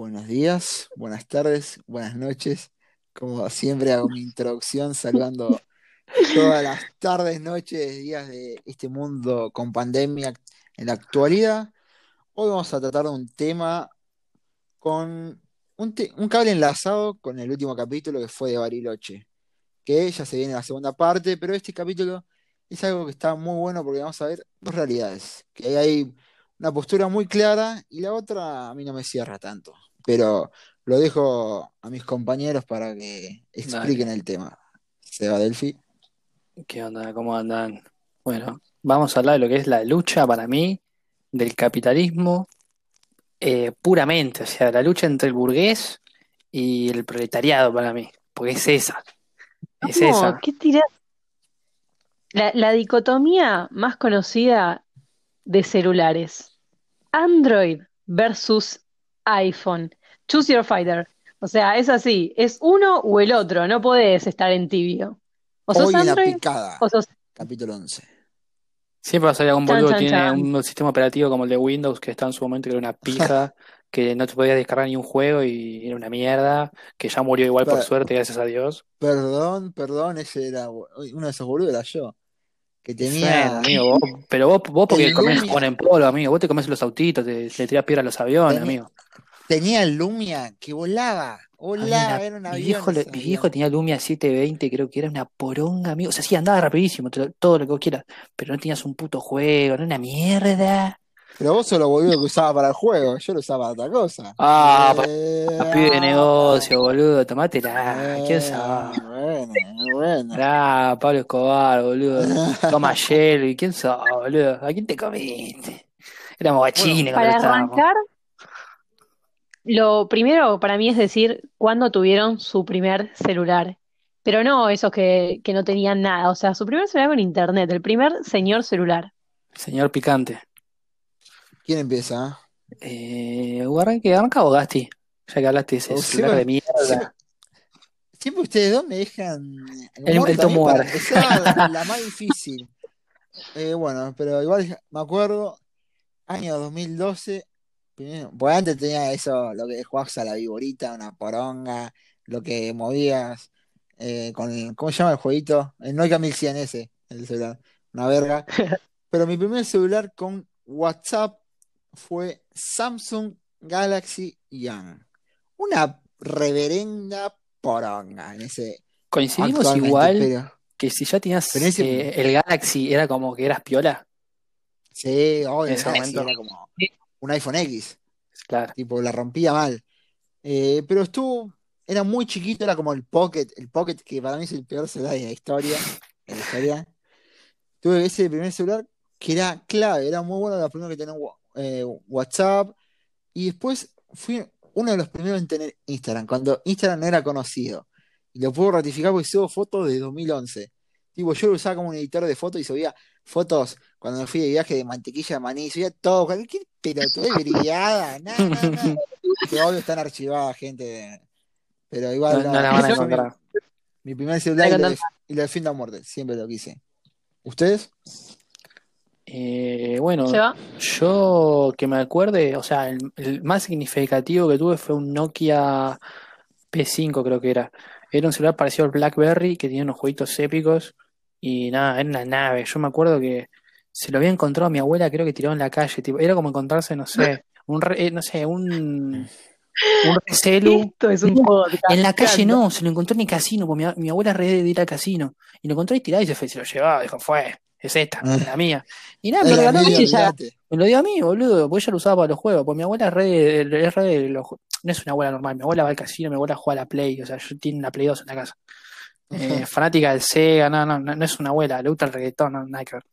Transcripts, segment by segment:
Buenos días, buenas tardes, buenas noches. Como siempre hago mi introducción saludando todas las tardes, noches, días de este mundo con pandemia en la actualidad. Hoy vamos a tratar de un tema con un, un cable enlazado con el último capítulo que fue de Bariloche, que ya se viene la segunda parte, pero este capítulo es algo que está muy bueno porque vamos a ver dos realidades, que hay una postura muy clara y la otra a mí no me cierra tanto, pero lo dejo a mis compañeros para que expliquen Dale, el tema. Seba Delphi. ¿qué onda? ¿Cómo andan? Bueno, vamos a hablar de lo que es la lucha para mí del capitalismo eh, puramente, o sea, la lucha entre el burgués y el proletariado para mí, porque es esa, es ¿Cómo? esa. ¿Qué tiras? La, la dicotomía más conocida de celulares. Android versus iPhone. Choose your fighter. O sea, es así, es uno o el otro, no podés estar en tibio. O sos Hoy en la Android picada, o sos capítulo 11. Siempre va a salir algún boludo que tiene chan. un sistema operativo como el de Windows que está en su momento que era una pija, que no te podías descargar ni un juego y era una mierda, que ya murió igual por suerte, gracias a Dios. perdón, perdón, ese era uno de esos boludos era yo, que tenía amigo, vos, pero vos, vos porque comés jabón en polvo, amigo, vos te comés los autitos, te, le tirás piedra a los aviones, tenía, amigo. Tenía el Lumia que volaba, volaba, una- era un mi viejo, mi viejo tenía Lumia 720, creo que era una poronga, amigo. O sea, sí, andaba rapidísimo, todo lo que vos quieras, pero no tenías un puto juego, era una mierda. Pero vos sos lo boludo que usaba para el juego, yo lo usaba para otra cosa. Ah, Eh, pibe de ah, negocio, boludo, tomátela. ¿Quién eh, sabe? bueno, bueno. Ah, Pablo Escobar, boludo. Toma Shelby, ¿quién sos, boludo? ¿A quién te comiste? Éramos Bueno, guachines cuando Para estábamos. arrancar, lo primero para mí es decir cuándo tuvieron su primer celular. Pero no esos que, que no tenían nada. O sea, su primer celular con internet, el primer señor celular. Señor Picante. ¿quién empieza? Eh, arranque, arranca vos, Gasti, ya que hablaste de ese O celular de siempre, siempre, mierda. siempre ustedes dos me dejan el El, el la, la más difícil. Eh, bueno, pero igual me acuerdo, año 2012, primero, porque antes tenía eso, lo que jugabas a la viborita, una poronga, lo que movías eh, con, el- ¿cómo se llama el jueguito? El Nokia 1100 ese, el celular, una verga. Pero mi primer celular con WhatsApp fue Samsung Galaxy Young. Una reverenda poronga en ese Coincidimos igual pero, que si ya tenías en ese, eh, el Galaxy, era como que eras piola sí, en obvio, el ese momento. era como un iPhone X, Claro. tipo, la rompía mal. Eh, pero estuvo, era muy chiquito, era como el Pocket, el Pocket que para mí es el peor celular de la historia, de la historia. Tuve ese primer celular que era clave, era muy bueno, lo primero que tenía eh, WhatsApp, y después fui uno de los primeros en tener Instagram, cuando Instagram no era conocido. Y lo puedo ratificar porque subo fotos de 2011. Tipo, yo lo usaba como un editor de fotos y subía fotos cuando me fui de viaje de mantequilla de maní, subía todo, cualquier pelotudez brillada, nada, nada, nada. Que obvio están archivadas, gente. Pero igual no no, la van a mi, encontrar. mi primer celular y lo, y lo defiendo a muerte, siempre lo quise. ¿Ustedes? Eh, bueno, yo que me acuerde, o sea, el, el más significativo que tuve fue un Nokia P5, creo que era. Era un celular parecido al BlackBerry que tenía unos jueguitos épicos y nada, era una nave. Yo me acuerdo que se lo había encontrado a mi abuela, creo que tirado en la calle. Tipo, era como encontrarse, no sé, un, re- eh, no sé, un, un recelu. Esto es un No, podcast. en la calle no, se lo encontró en el casino, porque mi, mi abuela es re de ir al casino. Y lo encontró y tirado y se fue, se lo llevaba, dijo, fue, es esta, es la mía. Y nada, me lo la regaló a mía, mí, Sí, ya. olvídate. me lo dio a mí, boludo, porque ella lo usaba para los juegos, porque mi abuela es re de, es re de los no es una abuela normal, mi abuela va al casino, mi abuela juega a la Play, o sea, yo tiene una Play 2 en la casa. Eh, fanática del Sega, no, no, no, no es una abuela, le gusta el reggaetón, no, nada que ver.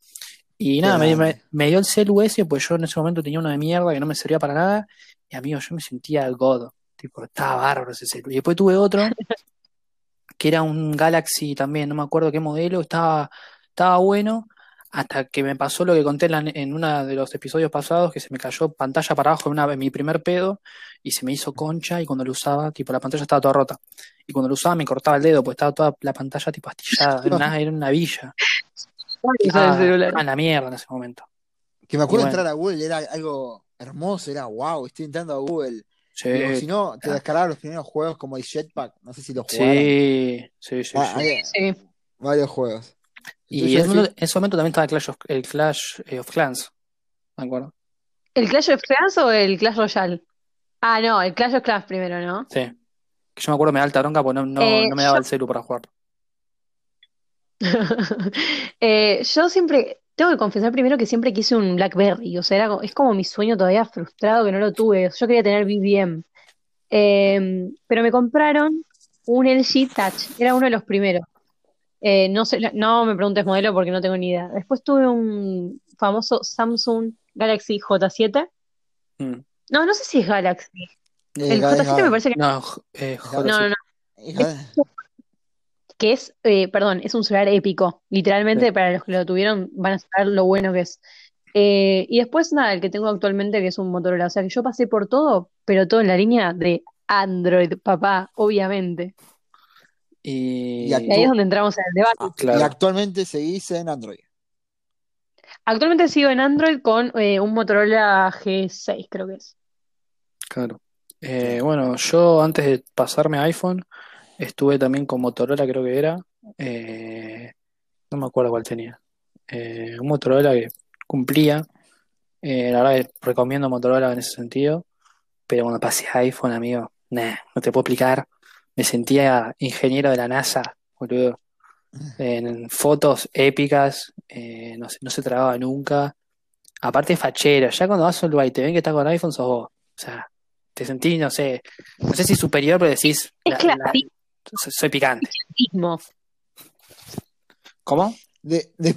Y nada, me, me, me dio el celu ese, pues yo en ese momento tenía uno de mierda que no me servía para nada, y amigo, yo me sentía godo, tipo, estaba bárbaro ese celu. Y después tuve otro, que era un Galaxy también, no me acuerdo qué modelo, estaba, estaba bueno, hasta que me pasó lo que conté en, la- en uno de los episodios pasados, que se me cayó pantalla para abajo en, una, en mi primer pedo, y se me hizo concha, y cuando lo usaba, tipo, la pantalla estaba toda rota. Y cuando lo usaba me cortaba el dedo, pues estaba toda la pantalla tipo astillada, era una, era una villa. Usar el Estaba, celular. estaba en la mierda en ese momento. Que me acuerdo bueno, entrar a Google, era algo hermoso, era wow, estoy entrando a Google. Sí, si no, te descargaba los primeros juegos como el Jetpack, no sé si los jugaron. sí, sí, sí, Ah, sí. varios juegos. Y en, ese momento también estaba el Clash of, el Clash eh, of Clans, me acuerdo. ¿El Clash of Clans o el Clash Royale? Ah, no, el Clash of Clans primero, ¿no? Sí. Que yo me acuerdo me da alta bronca porque no, no, Eh, no me daba yo- el celu para jugar. Eh, yo siempre, tengo que confesar primero que siempre quise un BlackBerry, o sea, era, co- es como mi sueño todavía frustrado que no lo tuve. Yo quería tener BBM. Eh, pero me compraron un LG Touch, era uno de los primeros. Eh, no sé, no me preguntes modelo porque no tengo ni idea. Después tuve un famoso Samsung Galaxy J7. Mm. No, no sé si es Galaxy. eh, El Gal- J7 me parece que No, j- eh, No, J- no, no, no, que es, eh, perdón, es un celular épico. Literalmente, Sí. para los que lo tuvieron, van a saber lo bueno que es. Eh, y después, nada, el que tengo actualmente, que es un Motorola. O sea, que yo pasé por todo, pero todo en la línea de Android, papá, obviamente. Y, ahí es donde entramos en el debate. Ah, Y actualmente seguís en Android. Actualmente sigo en Android con eh, un Motorola G6, creo que es. Claro. Eh, bueno, yo antes de pasarme a iPhone, estuve también con Motorola, creo que era. Eh, no me acuerdo cuál tenía. Eh, un Motorola que cumplía. Eh, la verdad que recomiendo Motorola en ese sentido. Pero cuando pasé a iPhone, amigo, nah, no te puedo explicar. Me sentía ingeniero de la NASA, boludo. En fotos épicas, no se, no se trababa nunca. Aparte fachero, ya cuando vas a un lugar y te ven que estás con iPhone, sos vos. O sea, te sentís, no sé, no sé si superior, pero decís, Es la- la-. Soy, soy picante. ¿Cómo? De, de-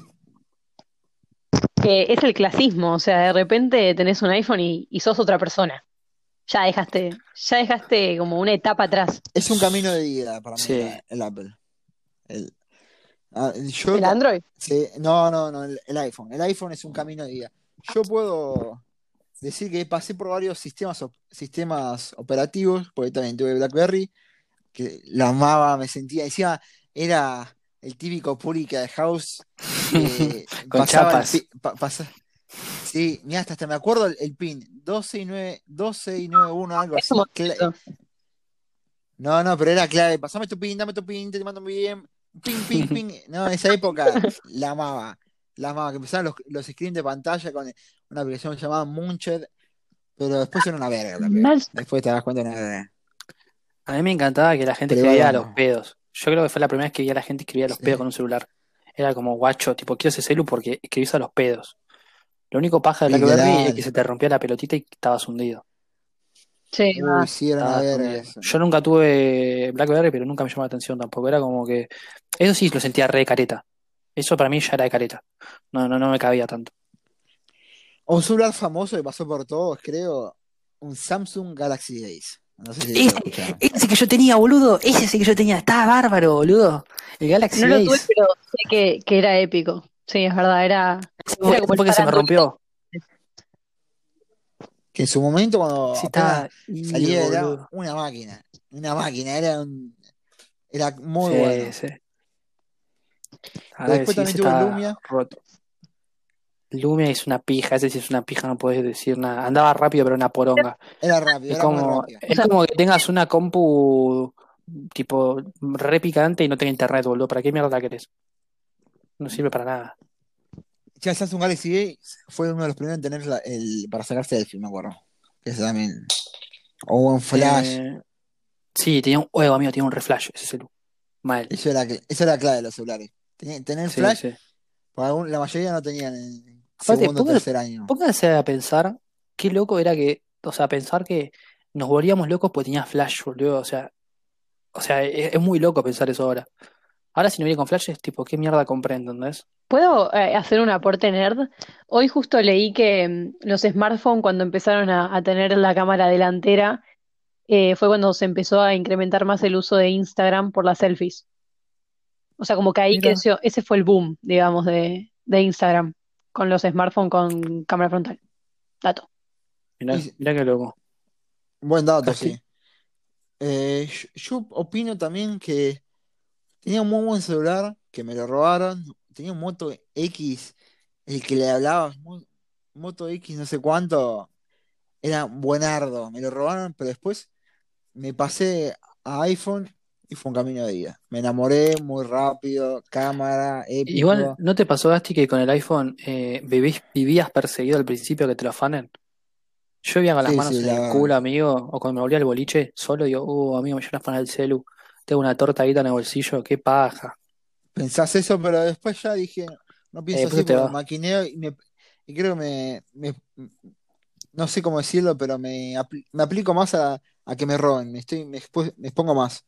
Que es el clasismo. O sea, de repente tenés un iPhone y, y sos otra persona. Ya dejaste, ya dejaste como una etapa atrás. es un camino de vida para mí Sí. el Apple. El, ah, yo, ¿El Android? sí, no, no, no, el, el iPhone. El iPhone es un camino de vida. Yo puedo decir que pasé por varios sistemas, sistemas operativos, porque también tuve BlackBerry, que la amaba, me sentía, encima era el típico Purica de House. que Con pasaba chapas. pi- pa- pasa- Sí, mira, hasta, hasta me acuerdo el, el pin, 12 y 9, 12 y 91, algo Es así. No, no, pero era clave. Pasame tu pin, dame tu pin, te mando muy bien. Ping, ping, ping. No, en esa época la amaba. La amaba. Que empezaban los, los screens de pantalla con una aplicación llamada Munched. Pero después era una verga. Después te das cuenta de una verga. A mí me encantaba que la gente escribía a los pedos. Yo creo que fue la primera vez que vi a la gente escribir a los Sí. pedos con un celular. Era como, guacho, tipo, quiero ese celu porque escribís a los pedos. Lo único paja de BlackBerry es Literal. que se te rompía la pelotita y estabas hundido. Sí. Uy, sí, era eso. Yo nunca tuve BlackBerry, pero nunca me llamó la atención tampoco. Era como que. Eso sí lo sentía re de careta. Eso para mí ya era de careta. No, no, no me cabía tanto. Un celular famoso que pasó por todos, creo. Un Samsung Galaxy Ace. No sé si lo Ese, que yo tenía, boludo. Ese sí que yo tenía. Estaba bárbaro, boludo. El Galaxy No lo tuve, Ace. pero sé que, que era épico. Sí, es verdad, era, como fue porque se me rompió. Que en su momento, cuando Sí, estaba. salía, era una máquina. Una máquina. Era, un- era muy Sí, bueno. sí. Ver, después sí, también tuve Lumia. roto. Lumia es una pija, ese sí es una pija, no puedes decir nada. Andaba rápido, pero una poronga. Era rápido, Es era como, rápido. es como que tengas una compu tipo re picante y no tenga internet, boludo. ¿Para qué mierda la querés? No sirve para nada. Ya el Samsung Galaxy fue uno de los primeros en tener la- el, para sacar selfie, me acuerdo. Ese también. O un flash. Eh, sí, tenía un huevo, amigo, tenía un reflash ese celu. Mal. Eso era, eso era clave de los celulares. Tenía- tener Sí, flash, sí. algún- la mayoría no tenían en Aparte, segundo o póngale- tercer año. Pónganse a pensar qué loco era que, o sea, pensar que nos volvíamos locos porque tenía flash, boludo. O sea, o sea, es, es muy loco pensar eso ahora. Ahora si no viene con flash es tipo, ¿qué mierda compré, entendés? ¿Puedo eh, hacer un aporte nerd? Hoy justo leí que mm, los smartphones cuando empezaron a, a tener la cámara delantera eh, fue cuando se empezó a incrementar más el uso de Instagram por las selfies. O sea, como que ahí Mira. creció, ese fue el boom, digamos, de, de Instagram con los smartphones con cámara frontal. Dato. Mirá, Y- mirá qué loco. Buen dato, Así. sí. Eh, yo, yo opino también que tenía un muy buen celular, que me lo robaron. Tenía un Moto X, el que le hablaba, Mo- Moto X no sé cuánto. era buenardo, me lo robaron, pero después me pasé a iPhone y fue un camino de ida. Me enamoré muy rápido, cámara, épico. Igual, ¿no te pasó, Gasti, que con el iPhone eh, vivís- vivías perseguido al principio que te lo afanen? Yo vivía con las Sí, manos sí, en la- el culo, amigo, o cuando me volvía al boliche, solo digo, uh, amigo, me llevan a afanar el celu, tengo una torta ahí en el bolsillo, qué paja. Pensás eso, pero después ya dije, no pienso después así te maquineo y, me, y creo que me, me- no sé cómo decirlo, pero me, apl- me aplico más a, a que me roben, me estoy, me, expu- me expongo más.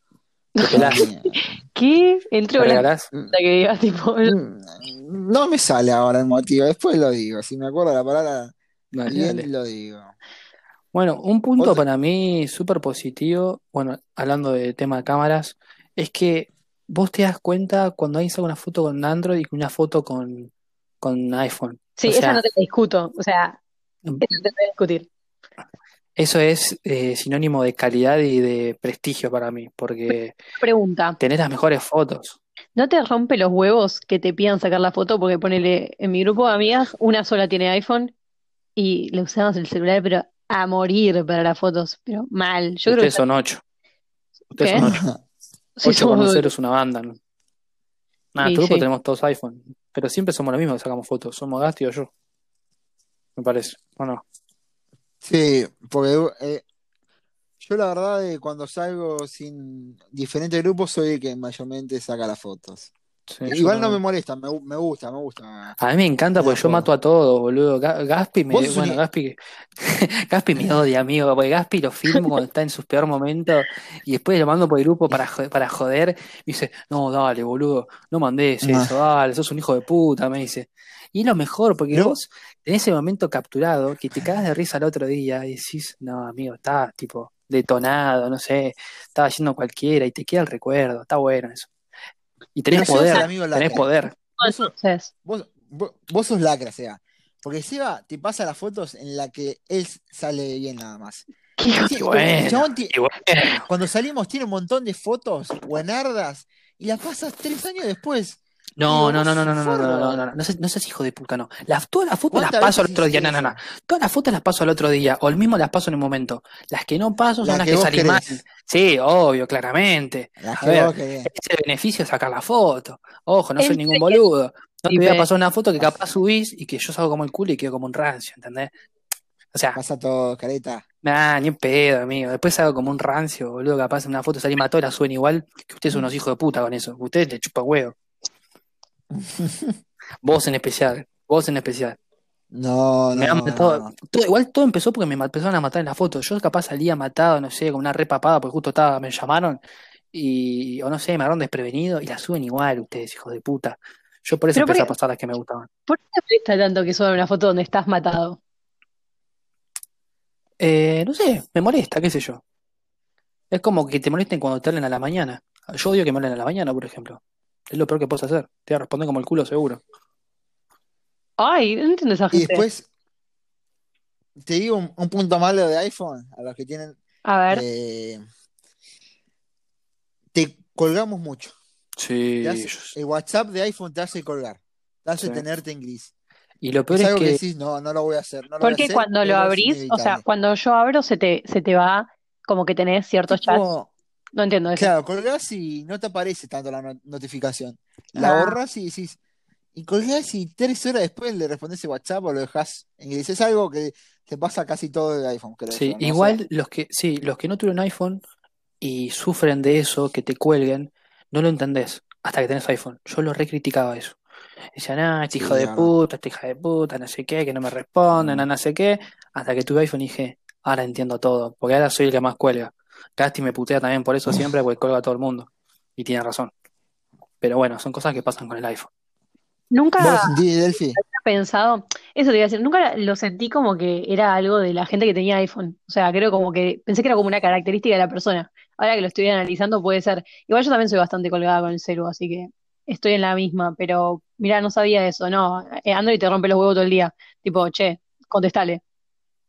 ¿Qué? Entré la que digas, tipo, mm, No me sale ahora el motivo, después lo digo, si me acuerdo la palabra Dale, bien dale. lo digo. Bueno, un punto para mí súper positivo, bueno, hablando de tema de cámaras, es que vos te das cuenta cuando alguien saca una foto con Android y una foto con, con iPhone. sí, O esa sea, no te la discuto, o sea, esa no te voy a discutir. Eso es eh, sinónimo de calidad y de prestigio para mí, porque Pregunta, tenés las mejores fotos. ¿no te rompe los huevos que te pidan sacar la foto? Porque ponele, en mi grupo de amigas, una sola tiene iPhone y le usamos el celular, pero a morir para las fotos, pero mal. Yo creo que Ustedes son ocho. Ustedes ¿Qué? son ocho. sí Ocho con un cero es una banda, ¿no? Nada, en tu grupo sí. tenemos todos iPhone, pero siempre somos los mismos que sacamos fotos. Somos Gasti o yo. Me parece, ¿o no? Sí, porque eh, yo la verdad eh, cuando salgo sin diferentes grupos soy el que mayormente saca las fotos. Sí, Igual no me molesta, me, me gusta, me gusta. A mí me encanta porque yo mato a todos, boludo. Ga- Gaspi me, bueno, un- Gaspi, Gaspi me odia, amigo, porque Gaspi lo filmo cuando está en sus peor momentos y después lo mando por el grupo para, para joder. Me dice, no, dale, boludo, no mandes Ah. eso, dale, sos un hijo de puta, me dice. Y es lo mejor, porque No. vos tenés ese momento capturado que te cagas de risa el otro día y decís, no, amigo, está tipo detonado, no sé, estaba haciendo cualquiera y te queda el recuerdo, está bueno eso. Y tenés Pero poder, amigo tenés poder. Vos sos, vos, sos lacra, Seba. Porque Seba te pasa las fotos en la que él sale bien nada más. ¿qué hijo Sí, bueno, bueno. cuando salimos tiene un montón de fotos buenardas y las pasas tres años después. No, no, no, no, no, no, no, forro. no, no, no, no, seas, no seas hijo de puta, no. Las, todas las fotos las ¿Cuántas paso al otro día, no, no, no. Todas las fotos las paso al otro día, o el mismo las paso en un momento. Las que no paso son Las que salí mal. Sí, obvio, claramente. Las A ver, es el beneficio de sacar la foto. Ojo, no soy ningún boludo. No te voy a pasar una foto que capaz subís y que yo salgo como el culo y quedo como un rancio, ¿entendés? O sea, Pasa todo, careta. nah, ni un pedo, amigo. Después salgo como un rancio, boludo, capaz en una foto salí mató, la suben igual, que ustedes son unos hijos de puta con eso. Ustedes le chupa huevo. Vos en especial, vos en especial. No, Me han no, matado. no. todo- igual todo empezó porque me empezaron a matar en la foto. Yo capaz salía matado, no sé, con una repapada, porque justo estaba, me llamaron y, o no sé, me agarraron desprevenido y la suben igual ustedes, hijos de puta. Yo por eso Pero empecé por a pasar las que me gustaban. ¿por qué te molesta tanto que suban una foto donde estás matado? Eh, no sé, me molesta, qué sé yo. Es como que te molesten cuando te hablen a la mañana. Yo odio que me hablen a la mañana, por ejemplo. Es lo peor que puedo hacer. Te voy a responder como el culo seguro. Ay, no entiendo esa Y gente. después, te digo un, un punto malo de iPhone, a los que tienen, A ver, eh, te colgamos mucho. Sí. Hace- el WhatsApp de iPhone te hace colgar, te hace Sí. tenerte en gris. Y lo peor Es es algo que que decís, no, no lo voy a hacer, no lo voy a porque hacer, cuando lo abrís, o sea, cuando yo abro se te, se te va como que tenés ciertos chats. No entiendo eso. claro, colgás y no te aparece tanto la no- notificación. La Ah. borras y decís, y colgás y tres horas después le respondes el WhatsApp o lo dejás en gris. Es algo que te pasa casi todo el iPhone, creo Sí, igual los que, sí, los que no tuvieron iPhone y sufren de eso, que te cuelguen, no lo entendés hasta que tenés iPhone. Yo lo recriticaba eso. Decían, ah, este Sí, hijo de puta, este hija de puta, no sé qué, que no me responden, Mm. no sé qué. Hasta que tuve iPhone y dije, ahora entiendo todo, porque ahora soy el que más cuelga. Gasti me putea también por eso siempre, porque cuelga a todo el mundo. Y tiene razón. Pero bueno, son cosas que pasan con el iPhone. Nunca había pensado, eso te iba a decir, nunca lo sentí como que era algo de la gente que tenía iPhone. O sea, creo como que pensé que era como una característica de la persona. Ahora que lo estoy analizando puede ser. Igual yo también soy bastante colgada con el celu, así que estoy en la misma, pero mira, no sabía eso, no. eh, Android te rompe los huevos todo el día. Tipo, che, contestale.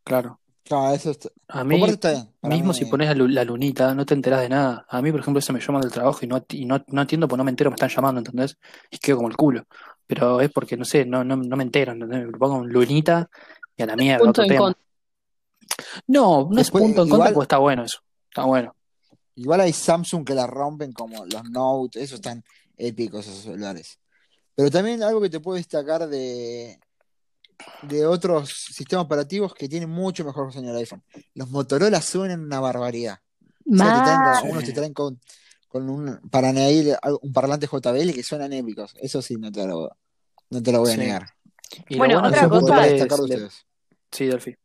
Claro. Claro, eso está. A mí, está bien. Mismo mí, si pones la, lu- la lunita, no te enterás de nada. A mí, por ejemplo, eso me llaman del trabajo y no, y no, no entiendo, pues no me entero, me están llamando, ¿entendés? Y quedo como el culo. Pero es porque, no sé, no, no, no me entero, ¿entendés? Me pongo en lunita y a la mierda, Punto otro en tema. contra. No, no es Después, punto en contra igual, porque está bueno eso. Está bueno. igual hay Samsung que la rompen como los Note, esos están épicos esos celulares. Pero también algo que te puedo destacar de, de otros sistemas operativos que tienen mucho mejor diseño del iPhone. Los Motorola suenan una barbaridad. O sea, te traen con- Mal. Sí. unos te traen con, con un, para añadir un parlante JBL que suenan épicos. Eso sí, no te lo, no te lo voy a Sí. negar. Y Bueno, bueno otra cosa- de. Sí, Delphi.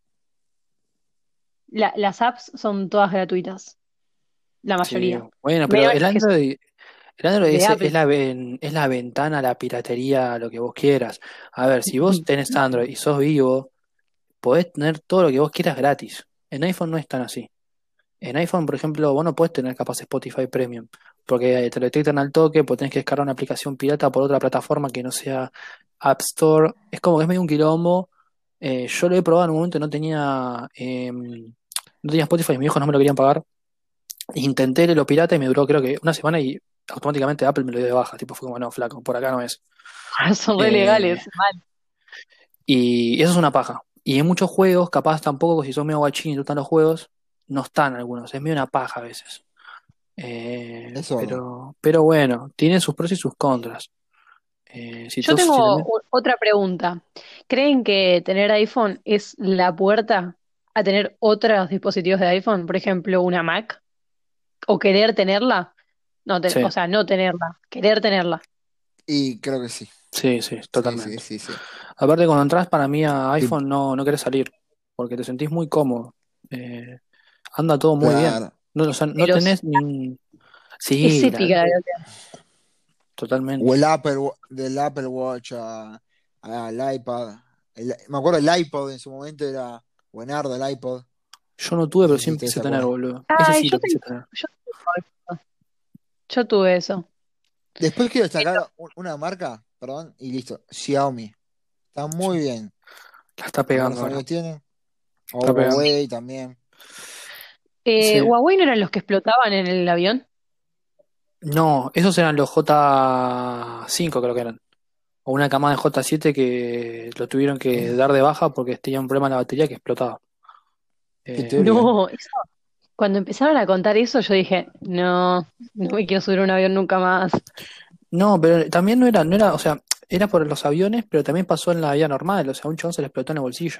La- las apps son todas gratuitas. La mayoría. Sí. Bueno, pero el Android, de es, es la, es la ventana a la piratería, a lo que vos quieras. A ver, si vos tenés Android y sos vivo, podés tener todo lo que vos quieras gratis. En iPhone no es tan así. En iPhone, por ejemplo, vos no podés tener capaz Spotify Premium, porque te lo detectan al toque, porque tenés que descargar una aplicación pirata por otra plataforma que no sea App Store. Es como que es medio un quilombo. Eh, yo lo he probado en un momento, no tenía, eh, no tenía Spotify, mis hijos no me lo querían pagar. Intenté lo pirata y me duró creo que una semana y automáticamente Apple me lo dio de baja. Tipo, fue como, no, flaco, por acá no es. Son re Eh, legales. Mal. Y eso es una paja. Y en muchos juegos, capaz tampoco, si sos medio guachín y te gustan los juegos, no están algunos. Es medio una paja a veces. Eh, Eso. pero, pero bueno, tiene sus pros y sus contras. Eh, si Yo si tengo tenés- otra pregunta. ¿Creen que tener iPhone es la puerta a tener otros dispositivos de iPhone? Por ejemplo, una Mac. ¿O querer tenerla? No, te- Sí. o sea, no tenerla, querer tenerla. Y creo que sí. Sí, sí, totalmente. Sí, sí, sí, sí. Aparte, cuando entras para mí a iPhone no, no querés salir, porque te sentís muy cómodo. Eh, anda todo muy bien. No, o sea, no Pero tenés ni... Es Sí, la- épica totalmente. O el Apple, del Apple Watch a- al iPad. El- me acuerdo el iPod en su momento era buenardo el iPod. Yo no tuve, pero ustedes quise se tener, boludo. Ese Ay, sí yo lo quise tener. Yo tuve eso. Después quiero destacar un- una marca, perdón, y listo. Xiaomi. Está muy bien. La está pegando. O Está pegando. Huawei también. Eh, Sí. ¿Huawei no eran los que explotaban en el avión? No, esos eran los J5 creo que eran. O una camada de J7 que lo tuvieron que dar de baja porque tenía un problema en la batería que explotaba. Eh. No, eso- cuando empezaron a contar eso, yo dije, no, no me quiero subir a un avión nunca más. no, pero también no era, no era, o sea, era por los aviones, pero también pasó en la vida normal. O sea, un chabón se le explotó en el bolsillo.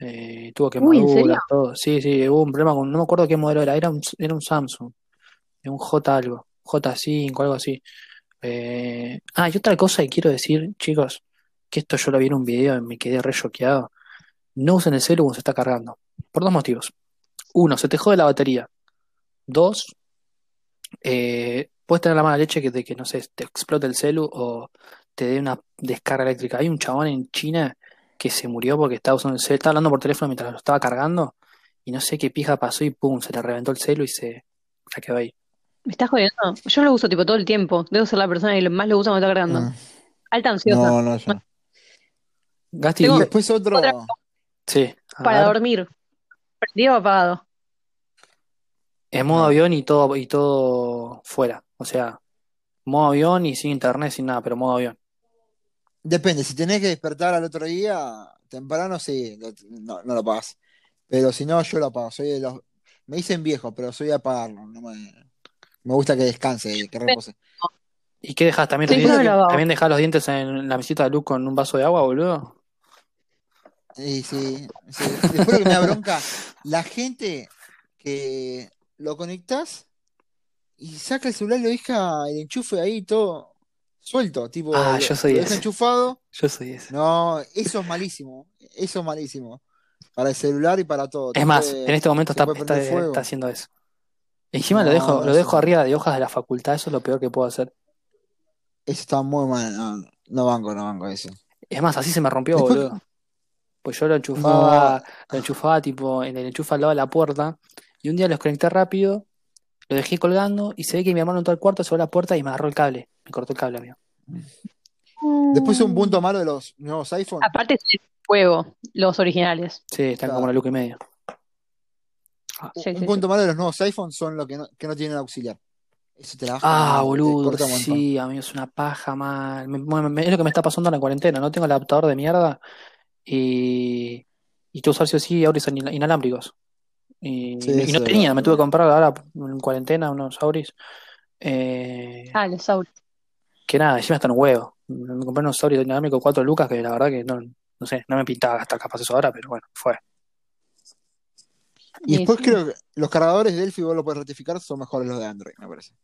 Eh, tuvo quemaduras, todo. Sí, sí, hubo un problema con, no me acuerdo qué modelo era, era un, era un Samsung, era un J algo, J5, algo así. Eh, ah, y otra cosa que quiero decir, chicos, que esto yo lo vi en un video y me quedé re choqueado. No usen el celu cuando se está cargando. Por dos motivos. Uno, se te jode la batería. Dos, eh, puedes tener la mala leche que, de que, no sé, te explote el celu o te dé una descarga eléctrica. Hay un chabón en China que se murió porque estaba usando el celu, estaba hablando por teléfono mientras lo estaba cargando y no sé qué pija pasó y pum, se le reventó el celu y se, se quedó ahí. ¿Me estás jodiendo? Yo lo uso tipo todo el tiempo. Debo ser la persona que más lo usa cuando está cargando. Ah, Alta ansiosa. No, no, yo no. Gasti, Y después otro. otra- sí, Para dormir. Prendido o apagado. En modo Ah. avión y todo, y todo fuera. O sea, modo avión y sin internet, sin nada, pero modo avión. Depende, si tenés que despertar al otro día, temprano sí, no, no lo pagas. Pero si no, yo lo apago. Soy de los. Me dicen viejo, pero soy de apagarlo. No me, me gusta que descanse, que repose. ¿Y qué dejas? ¿También, Sí. ¿También dejas los dientes en la mesita de luz con un vaso de agua, boludo? Y sí, sí. Después que me da bronca, la gente que lo conectás y saca el celular y lo deja el enchufe ahí todo suelto, tipo, Ah, yo soy lo ese. enchufado. Yo soy ese. No, eso es malísimo. Eso es malísimo. Para el celular y para todo. Te Es más, puede- en este momento está, está, haciendo eso. Encima lo dejo, no, lo dejo arriba de hojas de la facultad, eso es lo peor que puedo hacer. Eso está muy mal. No, no banco, no banco eso. Es más, así se me rompió, Después- boludo. Pues yo lo enchufaba, lo enchufaba tipo en el enchufe al lado de la puerta, y un día lo desconecté rápido, lo dejé colgando, y se ve que mi hermano entró al cuarto, cerró la puerta y me agarró el cable. Me cortó el cable, amigo. Después un punto malo de los nuevos iPhone. Aparte, es fuego, los originales. Sí, están Claro. como una luca y media. Sí, un sí, punto malo de los nuevos iPhone son los que no, que no tienen auxiliar. Eso te la baja Ah, te boludo, sí, amigo, es una paja mal. Me- me- me- es lo que me está pasando en la cuarentena, no tengo el adaptador de mierda y, y tú usar sí o sí auris inal- inalámbricos. Y, Sí, y no tenía, verdad. me tuve que comprar ahora en cuarentena unos auris. Eh, Ah, los auris. que nada, encima están un huevo. Me compré unos auris inalámbricos 4 lucas que la verdad que no, no sé, no me pintaba gastar capaz eso ahora, pero bueno, fue. Y después sí. creo que los cargadores de Delphi, vos lo puedes ratificar, son mejores los de Android, me parece.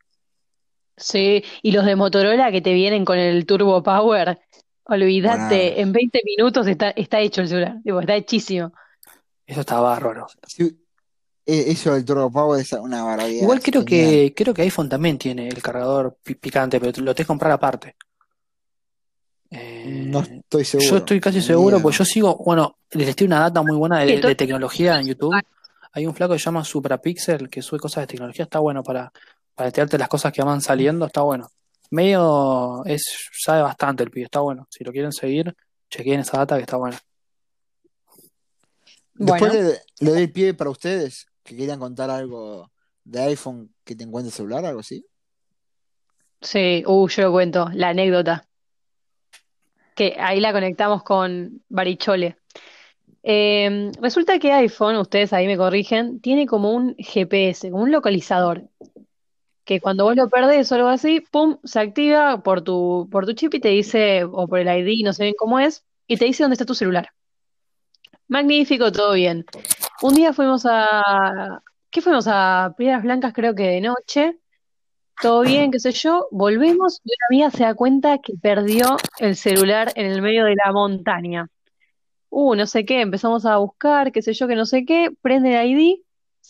Sí, y los de Motorola que te vienen con el Turbo Power, olvídate, en 20 minutos está, está hecho el celular, está hechísimo. Eso está bárbaro. Sí, e- eso del Turbo Power es una barbaridad, Igual creo genial. que creo que iPhone también tiene el cargador pi- picante, pero lo tenés que comprar aparte. Eh, No estoy yo seguro. estoy casi seguro, pues yo sigo, bueno, les estoy una data muy buena de tecnología en YouTube. Hay un flaco que se llama Suprapixel que sube cosas de tecnología, está bueno para, para enterarte las cosas que van saliendo, está bueno. Medio es, sabe bastante el pibe, está bueno. Si lo quieren seguir, chequeen esa data que está buena. Después Bueno, le, le doy pie para ustedes que querían contar algo de iPhone que te encuentre celular, algo así. sí, uh, yo lo cuento, la anécdota, que ahí la conectamos con Barichole. Eh, resulta que iPhone, ustedes ahí me corrigen, tiene como un GPS, como un localizador, que cuando vos lo perdés o algo así, pum, se activa por tu, por tu chip y te dice, o por el ID, no sé bien cómo es, y te dice dónde está tu celular. Magnífico, todo bien. Un día fuimos a, ¿qué fuimos? A Piedras Blancas, creo que de noche, todo bien, qué sé yo, volvemos y una amiga se da cuenta que perdió el celular en el medio de la montaña. Uh, no sé qué, empezamos a buscar, qué sé yo, que no sé qué, prende el ID,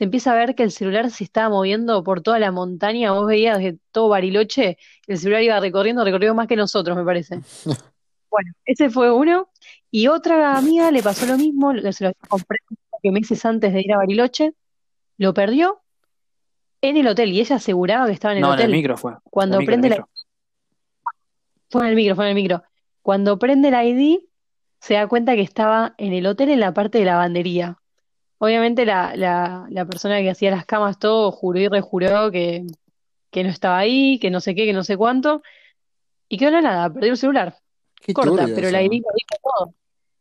se empieza a ver que el celular se estaba moviendo por toda la montaña, vos veías de todo Bariloche, el celular iba recorriendo, recorrió más que nosotros, me parece. Bueno, ese fue uno, y otra amiga le pasó lo mismo, se lo compré meses antes de ir a Bariloche, lo perdió en el hotel, y ella aseguraba que estaba en el No, en el hotel. micro fue. El Cuando micro, en el prende la, micro. fue en el micro, fue en el micro. Cuando prende el ID, se da cuenta que estaba en el hotel en la parte de lavandería. Obviamente la, la, la persona que hacía las camas todo juró y rejuró que, que no estaba ahí, que no sé qué, que no sé cuánto, y quedó la nada, perdió el celular. Qué Corta, turbio pero el eso, ID lo dijo todo.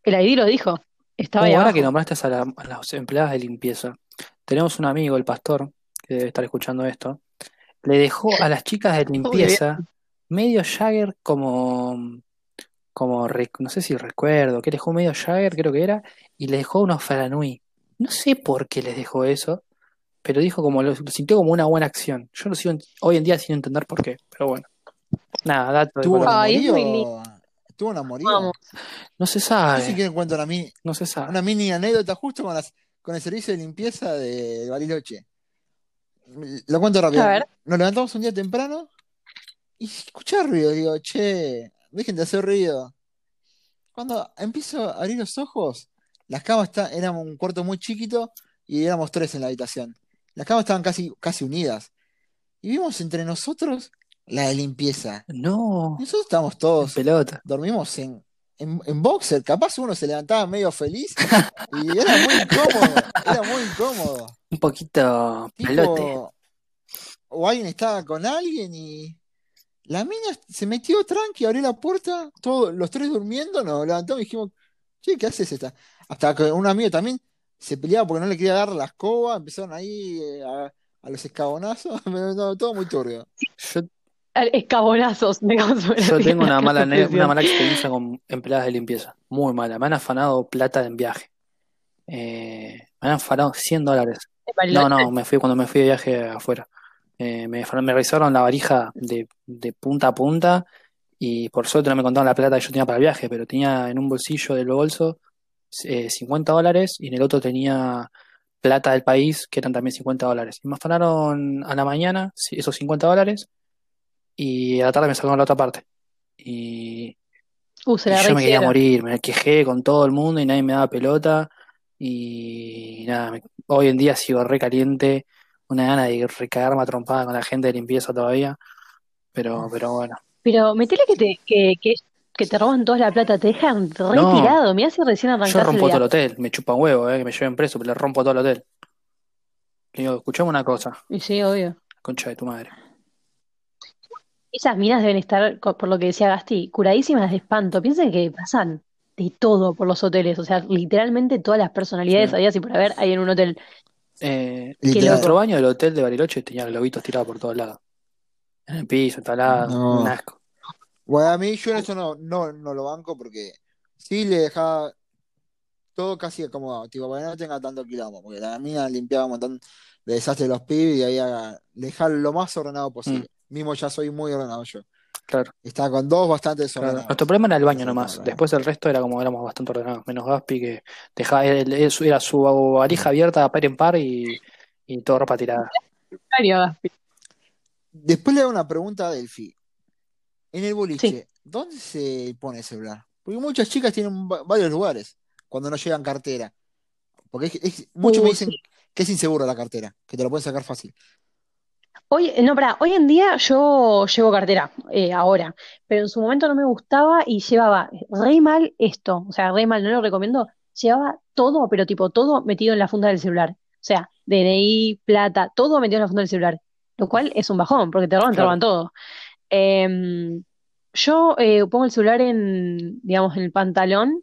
El ID lo dijo, estaba ahí Uh, ahora que nombraste a, la- a las empleadas de limpieza, tenemos un amigo, el pastor, que debe estar escuchando esto, le dejó a las chicas de limpieza medio Jagger como, como re- no sé si recuerdo, que dejó medio Jagger, creo que era, y le dejó unos Faranui. No sé por qué les dejó eso, pero dijo como lo, lo sintió como una buena acción. Yo lo sigo hoy en día sin entender por qué, pero bueno. Nada, dato de ¿Tuvo un. ¿Tuvo un amorío? No se Yo si sabe, quieren cuento una, mi- no se sabe. una mini anécdota justo con, las, con el servicio de limpieza de Bariloche. Lo cuento rápido. A ver. Nos levantamos un día temprano y escuché ruido. Digo, che, dejen de hacer ruido. Cuando empiezo a abrir los ojos, las camas está, eran un cuarto muy chiquito y éramos tres en la habitación. Las camas estaban casi, casi unidas. Y vimos entre nosotros la de limpieza. No, nosotros estábamos en todos, pelota. dormimos en, en, en boxer. Capaz uno se levantaba medio feliz y era muy incómodo. Era muy incómodo. Un poquito pelote. Tipo, o alguien estaba con alguien y la mina se metió tranqui, abrió la puerta, todos los tres durmiendo, nos levantamos y dijimos, che, ¿qué haces esta? Hasta que un amigo también se peleaba porque no le quería dar la escoba, empezaron ahí eh, a, a los escabonazos, no, todo muy turbio. Yo, Escabonazos, digamos, yo tengo una mala, una mala experiencia con empleadas de limpieza. Muy mala. Me han afanado plata en viaje. Eh, me han afanado 100 dólares. No, no, me fui cuando me fui de viaje afuera. Eh, me, me revisaron la varija de, de punta a punta y por suerte no me contaron la plata que yo tenía para el viaje, pero tenía en un bolsillo del bolso eh, 50 dólares y en el otro tenía plata del país que eran también 50 dólares. Y me afanaron a la mañana esos 50 dólares y a la tarde me sacaron la otra parte. Y, Uh, se y la yo me quería morir, me quejé con todo el mundo y nadie me daba pelota. Y nada, me- hoy en día sigo re caliente, una gana de recagarme a trompada con la gente de limpieza todavía, pero, pero bueno. Pero metele que te, que, que, que te roban toda la plata, te dejan No. retirado. Mirá si recién Yo arrancaste el rompo todo el hotel, me chupa un huevo, eh, que me lleven preso, pero le rompo todo el hotel. Le digo, escuchame una cosa, Y sí, obvio. concha de tu madre. Esas minas deben estar, por lo que decía Gasti, curadísimas de espanto. Piensen que pasan de todo por los hoteles. O sea, literalmente todas las personalidades Sí. había y por haber hay en un hotel. Eh, el otro baño del hotel de Bariloche tenía globitos tirados por todos lados. En el piso, talado, No. un asco. Bueno, a mí yo en eso no, no, no lo banco porque sí le dejaba todo casi acomodado, tipo, para que no tenga tanto quilombo, porque la mina limpiaba un montón de desastres de los pibes y ahí haga- dejar lo más ordenado posible. Mismo ya soy muy ordenado yo. Claro, Estaba con dos bastante claro. desordenados. Nuestro problema era el baño nomás. no, no. Después el resto era como éramos bastante ordenados. Menos Gaspi que dejaba, era su valija abierta par en par y, y todo ropa tirada. Gaspi. Después le hago una pregunta a Delphi. En el boliche, Sí. ¿dónde se pone el celular? Porque muchas chicas tienen va- varios lugares cuando no llevan cartera. Porque es- es- muchos me dicen que es inseguro la cartera, que te lo pueden sacar fácil. Hoy, no, pará, hoy en día yo llevo cartera, eh, ahora, pero en su momento no me gustaba y llevaba re mal esto, o sea, re mal, no lo recomiendo, llevaba todo, pero tipo todo metido en la funda del celular, o sea, DNI, plata, todo metido en la funda del celular, lo cual es un bajón, porque te roban, te Claro. roban todo. Em, yo eh, pongo el celular en, digamos, en el pantalón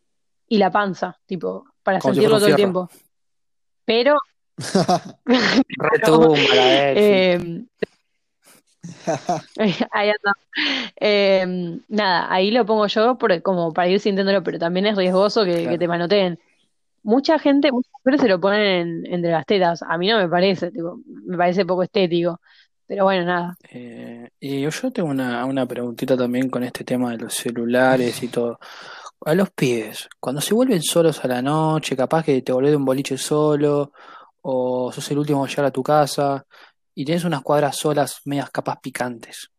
y la panza, tipo, para Como sentirlo todo el tiempo. Pero, Retumba em, Ahí anda. Eh, nada, ahí lo pongo yo por- como para ir sintiéndolo, pero también es riesgoso que, te manoteen. Mucha gente, muchas mujeres se lo ponen en- entre las tetas. A mí no me parece, tipo, me parece poco estético. Pero bueno, nada. Eh, y yo tengo una, una preguntita también con este tema de los celulares y todo. A los pibes, cuando se vuelven solos a la noche, capaz que te volvés de un boliche solo, o sos el último a llegar a tu casa, y tienes unas cuadras solas, medias capas picantes.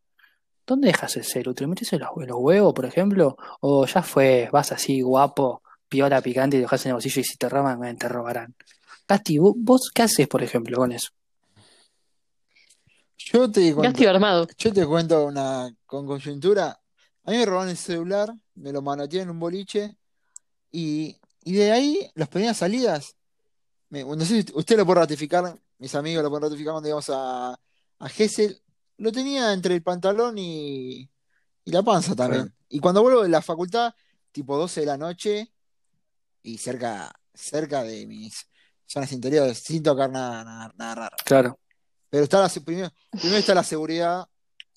¿Dónde dejas el celu? ¿Te metes en los, los huevos, por ejemplo? ¿O ya fue, vas así guapo, piola picante y lo dejas en el bolsillo y si te roban, te robarán? ¿vo- ¿vos qué haces, por ejemplo, con eso? Yo te cuento, armado. yo te cuento una con coyuntura. A mí me robaron el celular, me lo manoteé en un boliche y, y de ahí las primeras salidas, me- no sé si usted lo puede ratificar, mis amigos lo pueden ratificar cuando íbamos a, a Gesell, lo tenía entre el pantalón y, y la panza también. Claro. Y cuando vuelvo de la facultad, tipo 12 de la noche y cerca, cerca de mis zonas interiores, sin tocar nada, nada, nada raro. Claro, Pero está la, primero, primero está la seguridad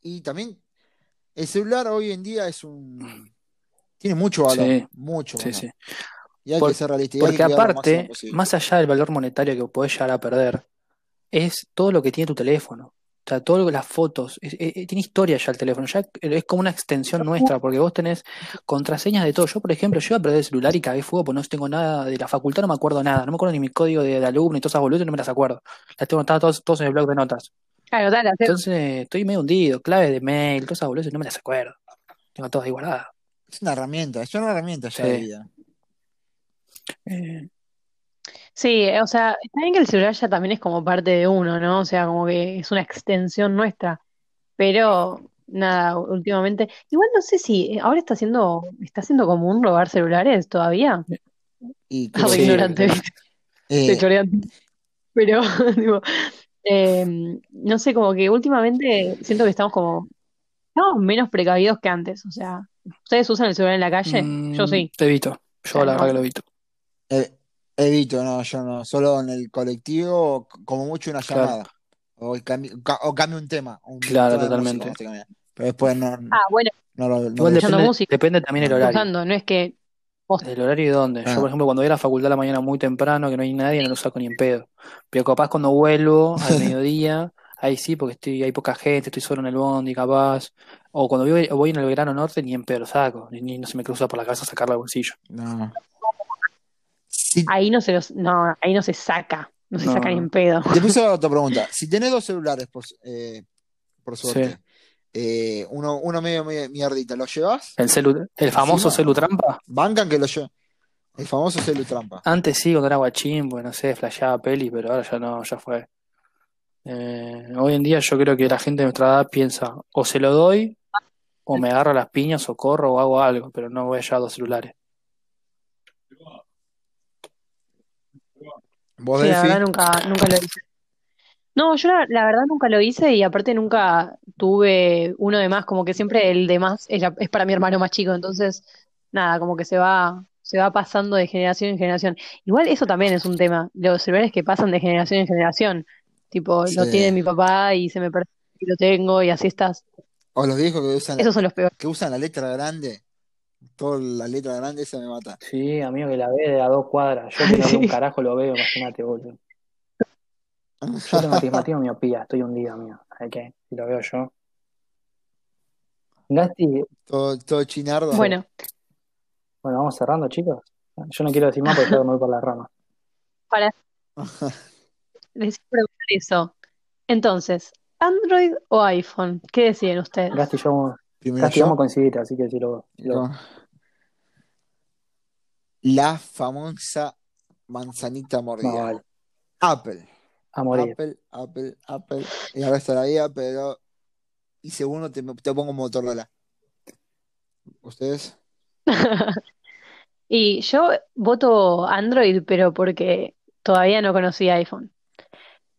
y también el celular hoy en día es un... Tiene mucho valor, Sí, mucho sí, valor. sí. Y hay Por- que ser realista Porque aparte, posible. más allá del valor monetario que podés llegar a perder, es todo lo que tiene tu teléfono. O sea, que las fotos, es- es- es- tiene historia ya el teléfono, ya es como una extensión nuestra, porque vos tenés contraseñas de todo. Yo, por ejemplo, yo iba a perder el celular y cagué fuego, porque no tengo nada de la facultad, no me acuerdo nada, no me acuerdo ni mi código de, de alumno y todas esas boludas, no me las acuerdo. Las tengo anotadas todas, todas en el blog de notas. Claro, dale, Entonces, estoy medio hundido, clave de mail, todas esas boludas, no me las acuerdo. Tengo todas ahí guardadas. Es una herramienta, es una herramienta ya Sí. de vida. Eh, Sí, o sea, está bien que el celular ya también es como parte de uno, ¿no? O sea, como que es una extensión nuestra. Pero nada, últimamente. Igual no sé si eh, ahora está siendo, está siendo común robar celulares todavía. Y Ah, creo Sí, que- ignorante, eh. Pero, digo, eh, no sé, como que últimamente siento que estamos como, estamos menos precavidos que antes. O sea, ¿ustedes usan el celular en la calle? Yo mm, sí. evito. Yo sea, la no. verdad que lo evito. eh, evito, no, yo no, solo en el colectivo, como mucho una Claro. llamada. O cambio, ca- o cambio un tema, un Claro, tema de totalmente. música, no. Pero después no, Ah, bueno, no lo, no Igual escuchando depende, música. depende también el horario. usando, no es que. El horario y dónde. Yo, Ah. por ejemplo, cuando voy a la facultad a la mañana muy temprano, que no hay nadie, no lo saco ni en pedo. Pero capaz cuando vuelvo al mediodía, ahí sí, porque estoy, hay poca gente, estoy solo en el bondi, capaz. O cuando voy, voy en el verano norte, ni en pedo lo saco. Ni, ni no se me cruza por la cabeza sacarlo del bolsillo. No. Si, Ahí no se los, no, ahí no se saca, no se No, saca ni en pedo. te puse otra pregunta. Si tenés dos celulares, por, eh, por suerte, Sí. eh, uno, uno medio, medio mierdita, ¿lo llevas? El celu, el famoso Encima. celu trampa. Bancan que lo lleve. El famoso celu trampa. Antes sí, cuando era guachín, pues no sé, flasheaba peli, pero ahora ya no, ya fue. Eh, hoy en día yo creo que la gente de nuestra edad piensa, o se lo doy, o me agarro las piñas, o corro, o hago algo, pero no voy a llevar dos celulares. ¿Vos, Sí, la verdad nunca, nunca lo hice. No, yo la, la verdad nunca lo hice y aparte nunca tuve uno de más, como que siempre el de más es, la- es para mi hermano más chico, entonces nada, como que se va, se va pasando de generación en generación. Igual eso también es un tema, los celulares que pasan de generación en generación. Tipo, Sí. lo tiene mi papá y se me perdió y lo tengo y así estás. O los viejos que usan, Esos son los peores. que usan la letra grande. Toda la letra grande, esa me mata. Sí, amigo, que la ve de a dos cuadras. Yo que no veo un carajo lo veo, imagínate, boludo. Yo tengo astigmatismo miopía, estoy hundido, amigo. ¿Sabes qué? Si lo veo yo. Gasti, Todo, todo chinardo. Bueno, bueno, vamos cerrando, chicos. Yo no quiero decir más porque me voy por las ramas. para preguntar eso. Entonces, ¿Android o iPhone? ¿Qué deciden ustedes? Gasti yo Primero vamos a coincidir, así que si lo, La famosa manzanita no, mordida. vale, Apple. a morir. Apple, Apple, Apple. Y resto de la vida, pero. Y segundo te, te pongo Motorola. ¿Ustedes? Y yo voto Android, pero porque todavía no conocí iPhone.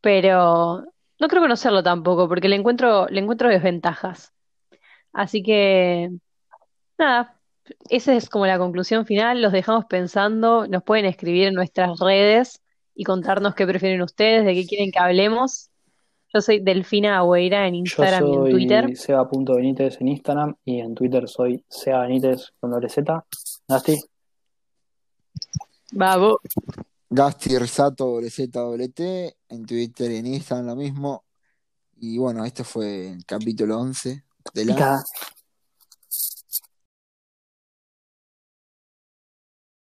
Pero no creo conocerlo tampoco, porque le encuentro, le encuentro desventajas. Así que, nada, esa es como la conclusión final. Los dejamos pensando. Nos pueden escribir en nuestras redes y contarnos qué prefieren ustedes, de qué quieren que hablemos. Yo soy Delfina Agüeira en Yo Instagram y en Twitter. soy Seba.Benítez en Instagram y en Twitter soy Seba Benítez con doble Z. Gasti, Vamos. Gasti Risato, T en Twitter y en Instagram lo mismo. Y bueno, este fue el capítulo 11 de la pica.